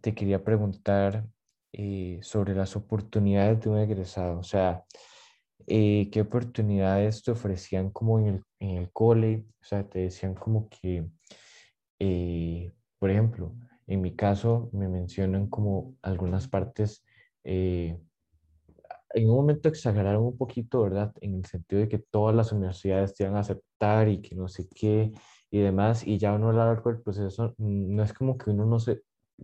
te quería preguntar eh, sobre las oportunidades de un egresado. O sea, eh, ¿qué oportunidades te ofrecían como en el, en el cole? O sea, te decían como que, eh, por ejemplo, en mi caso me mencionan como algunas partes, en un momento exageraron un poquito, ¿verdad? En el sentido de que todas las universidades te iban a aceptar y que no sé qué y demás, y ya uno a lo largo del proceso, mm, no es como que uno no se,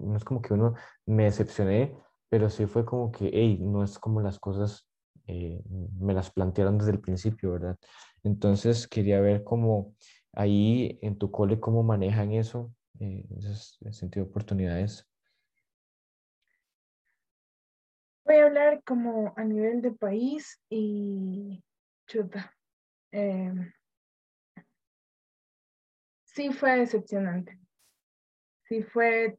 no es como que uno me decepcioné, pero sí fue como que, hey, no es como las cosas eh, me las plantearon desde el principio, ¿verdad? Entonces quería ver cómo ahí en tu cole, cómo manejan eso, eh, ese sentido de oportunidades. Voy a hablar como a nivel de país y chuta. Em, sí fue decepcionante. Sí fue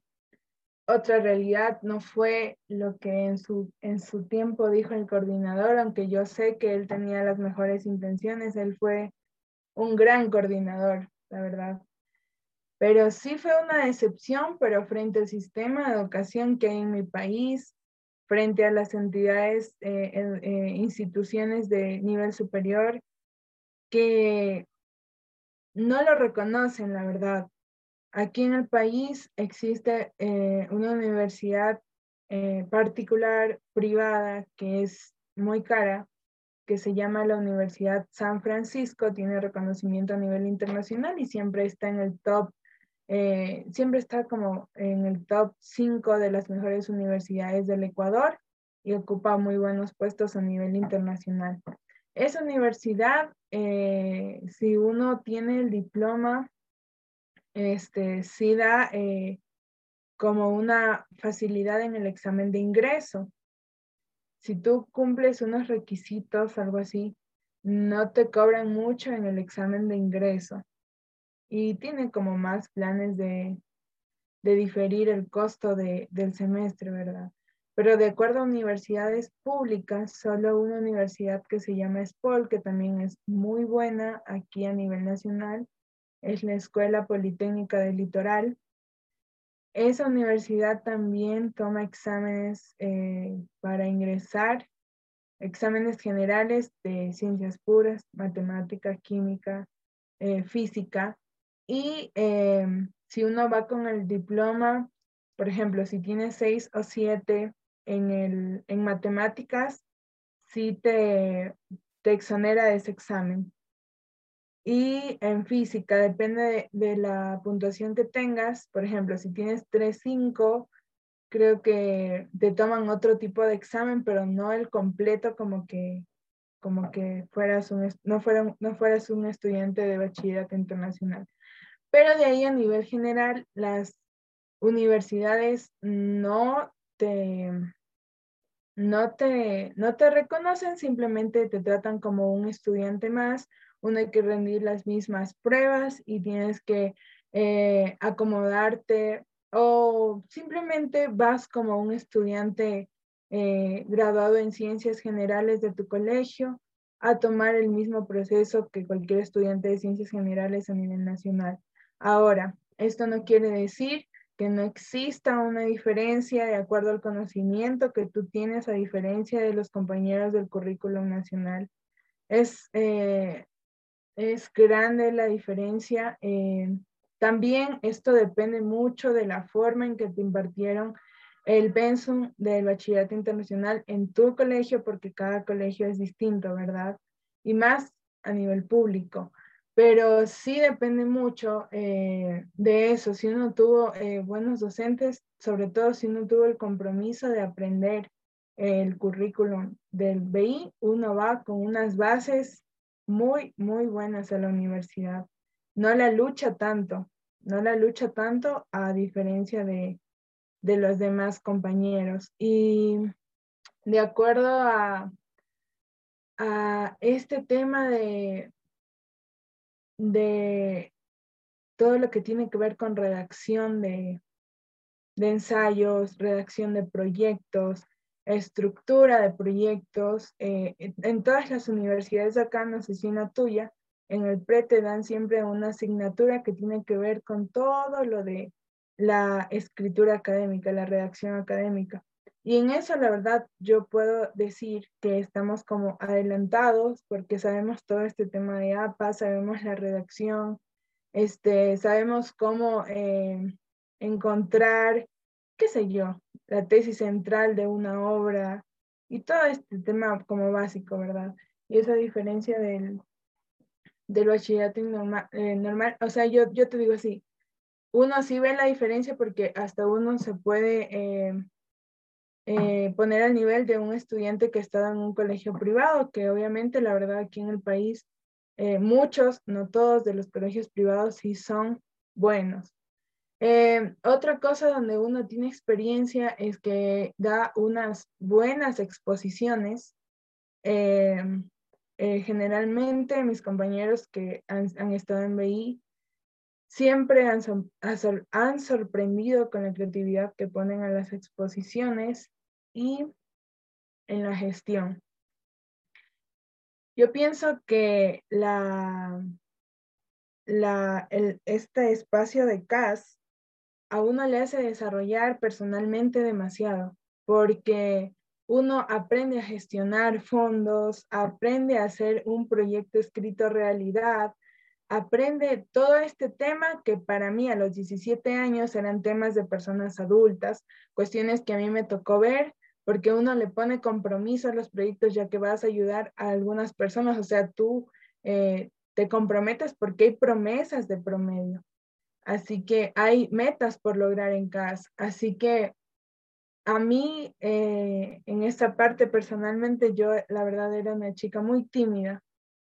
otra realidad, no fue lo que en su, en su tiempo dijo el coordinador, aunque yo sé que él tenía las mejores intenciones, él fue un gran coordinador, la verdad. Pero sí fue una decepción, pero frente al sistema de educación que hay en mi país, frente a las entidades, eh, eh, instituciones de nivel superior, que no lo reconocen, la verdad. Aquí en el país existe eh, una universidad eh, particular, privada, que es muy cara, que se llama la Universidad San Francisco, tiene reconocimiento a nivel internacional y siempre está en el top, eh, siempre está como en el top 5 de las mejores universidades del Ecuador y ocupa muy buenos puestos a nivel internacional. Esa universidad, si uno tiene el diploma este, sí da eh, como una facilidad en el examen de ingreso. Si tú cumples unos requisitos, algo así, no te cobran mucho en el examen de ingreso. Y tiene como más planes de, de diferir el costo de, del semestre, ¿verdad? Pero de acuerdo a universidades públicas, solo una universidad que se llama SPOL, que también es muy buena aquí a nivel nacional, es la Escuela Politécnica del Litoral. Esa universidad también toma exámenes eh, para ingresar, exámenes generales de ciencias puras, matemática, química, eh, física. Y em, si uno va con el diploma, por ejemplo, si tiene seis o siete en, el, en matemáticas, sí te, te exonera de ese examen. Y en física, depende de, la puntuación que tengas. Por ejemplo, si tienes 3.5, creo que te toman otro tipo de examen, pero no el completo como que, como que fueras un, no, fuera, no fueras un estudiante de bachillerato internacional. Pero de ahí a nivel general, las universidades no te, no te, no te reconocen, simplemente te tratan como un estudiante más uno hay que rendir las mismas pruebas y tienes que eh, acomodarte o simplemente vas como un estudiante eh, graduado en ciencias generales de tu colegio a tomar el mismo proceso que cualquier estudiante de ciencias generales a nivel nacional. Ahora, esto no quiere decir que no exista una diferencia de acuerdo al conocimiento que tú tienes a diferencia de los compañeros del currículum nacional. Es, eh, es grande la diferencia. Eh, también esto depende mucho de la forma en que te impartieron el pensum del bachillerato internacional en tu colegio, porque cada colegio es distinto, ¿verdad? Y más a nivel público. Pero sí depende mucho eh, de eso. Si uno tuvo eh, buenos docentes, sobre todo si uno tuvo el compromiso de aprender el currículum del BI, uno va con unas bases muy, muy buenas a la universidad. No la lucha tanto, no la lucha tanto a diferencia de, los demás compañeros. Y de acuerdo a, a este tema de, de todo lo que tiene que ver con redacción de, de ensayos, redacción de proyectos, estructura de proyectos. Eh, en todas las universidades acá, en la tuya, en el PRE te dan siempre una asignatura que tiene que ver con todo lo de la escritura académica, la redacción académica. Y en eso, la verdad, yo puedo decir que estamos como adelantados porque sabemos todo este tema de APA, sabemos la redacción, este, sabemos cómo eh, encontrar, qué sé yo, la tesis central de una obra y todo este tema como básico, ¿verdad? Y esa diferencia del, del bachillerato normal, eh, normal, o sea, yo, yo te digo así, uno sí ve la diferencia porque hasta uno se puede... Eh, eh, poner al nivel de un estudiante que está en un colegio privado, que obviamente la verdad aquí en el país muchos, no todos de los colegios privados sí son buenos. Eh, otra cosa donde uno tiene experiencia es que da unas buenas exposiciones. generalmente mis compañeros que han, han, estado en BI siempre han, han sorprendido con la creatividad que ponen a las exposiciones y en la gestión. Yo pienso que la, la, este espacio de CAS a uno le hace desarrollar personalmente demasiado, porque uno aprende a gestionar fondos, aprende a hacer un proyecto escrito realidad, aprende todo este tema que para mí a los 17 años eran temas de personas adultas, cuestiones que a mí me tocó ver porque uno le pone compromiso a los proyectos ya que vas a ayudar a algunas personas, o sea, tú eh, te comprometes porque hay promesas de promedio. Así que hay metas por lograr en casa. Así que a mí, eh, en esta parte personalmente, yo la verdad era una chica muy tímida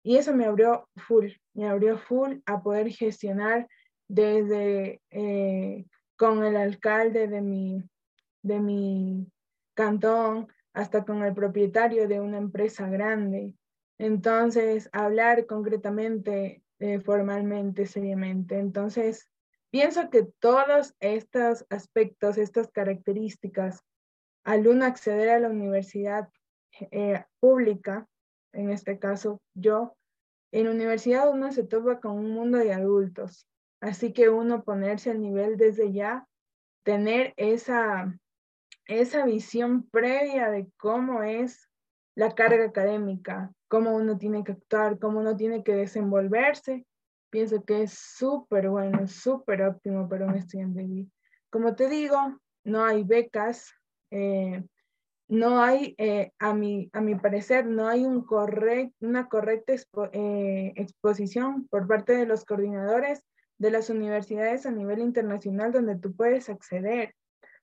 y eso me abrió full, me abrió full a poder gestionar desde eh, con el alcalde de mi, de mi cantón, hasta con el propietario de una empresa grande. Entonces, hablar concretamente, eh, formalmente, seriamente. Entonces, pienso que todos estos aspectos, estas características, al uno acceder a la universidad eh, pública, en este caso yo, en universidad uno se topa con un mundo de adultos, así que uno ponerse al nivel desde ya, tener esa esa visión previa de cómo es la carga académica, cómo uno tiene que actuar, cómo uno tiene que desenvolverse, pienso que es súper bueno, súper óptimo para un estudiante. Como te digo, no hay becas, eh, no hay, eh, a, mi, a mi parecer, no hay una correcta eh, exposición por parte de los coordinadores de las universidades a nivel internacional donde tú puedes acceder.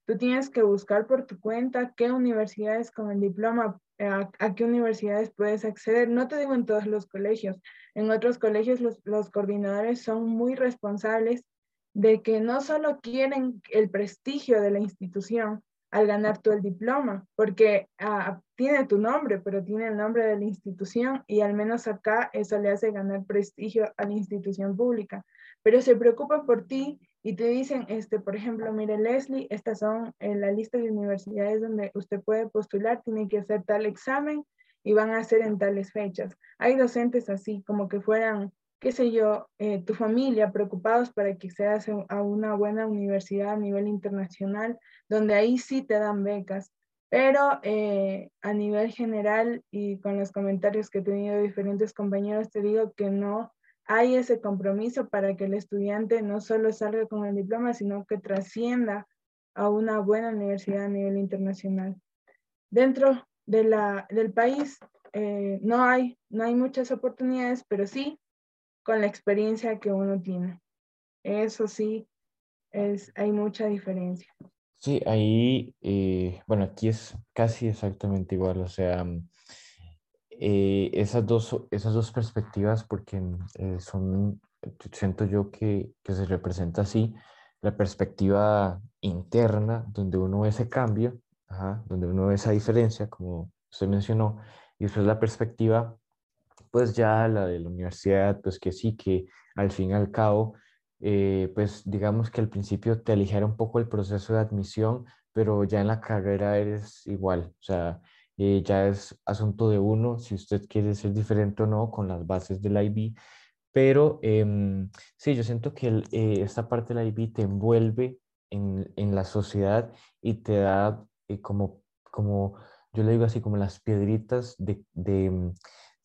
Tú tienes que buscar por tu cuenta qué universidades con el diploma, eh, a, qué universidades puedes acceder. No te digo en todos los colegios. En otros colegios los, coordinadores son muy responsables de que no solo quieren el prestigio de la institución al ganar tú el diploma, porque ah, tiene tu nombre, pero tiene el nombre de la institución y al menos acá eso le hace ganar prestigio a la institución pública, pero se preocupan por ti y te dicen, este, por ejemplo, mire Leslie, estas son en la lista de universidades donde usted puede postular, tiene que hacer tal examen y van a hacer en tales fechas. Hay docentes así, como que fueran, qué sé yo, eh, tu familia, preocupados para que seas a una buena universidad a nivel internacional, donde ahí sí te dan becas. Pero eh, a nivel general y con los comentarios que he tenido de diferentes compañeros, te digo que no hay ese compromiso para que el estudiante no solo salga con el diploma, sino que trascienda a una buena universidad a nivel internacional. Dentro de la, del país eh, no, hay, no hay muchas oportunidades, pero sí con la experiencia que uno tiene. Eso sí, es, hay mucha diferencia. Sí, ahí, eh, bueno, aquí es casi exactamente igual, o sea, eh, esas, dos, esas dos perspectivas, porque eh, son, siento yo que, que, se representa así, la perspectiva interna, donde uno ve ese cambio, donde uno ve esa diferencia, como usted mencionó, y después la perspectiva, pues ya la de la universidad, pues que sí, que al fin y al cabo, eh, pues digamos que al principio te aligera un poco el proceso de admisión, pero ya en la carrera eres igual, o sea, eh, ya es asunto de uno si usted quiere ser diferente o no con las bases del IB. Pero em, sí, yo siento que eh, esta parte del IB te envuelve en, en la sociedad y te da eh, como, como, yo le digo así, como las piedritas de, de mm,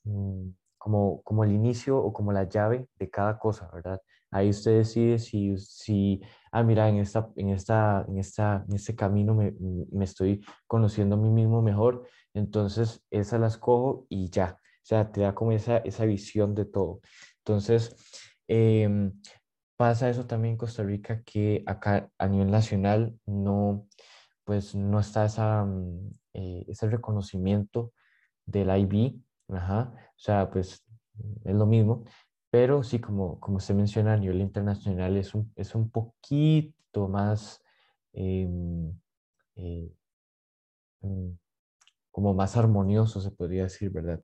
mm, como, como el inicio o como la llave de cada cosa, ¿verdad? Ahí usted decide si, si ah, mira, en, esta, en, esta, en, esta, en este camino me, me estoy conociendo a mí mismo mejor, entonces esas las cojo y ya, o sea, te da como esa, esa visión de todo. Entonces, em, pasa eso también en Costa Rica que acá a nivel nacional no, pues no está esa, mm, eh, ese reconocimiento del IB, ajá, o sea, pues es lo mismo, pero sí, como, como se menciona a nivel internacional, es un, es un poquito más, em, eh, mm, como más armonioso, se podría decir, ¿verdad?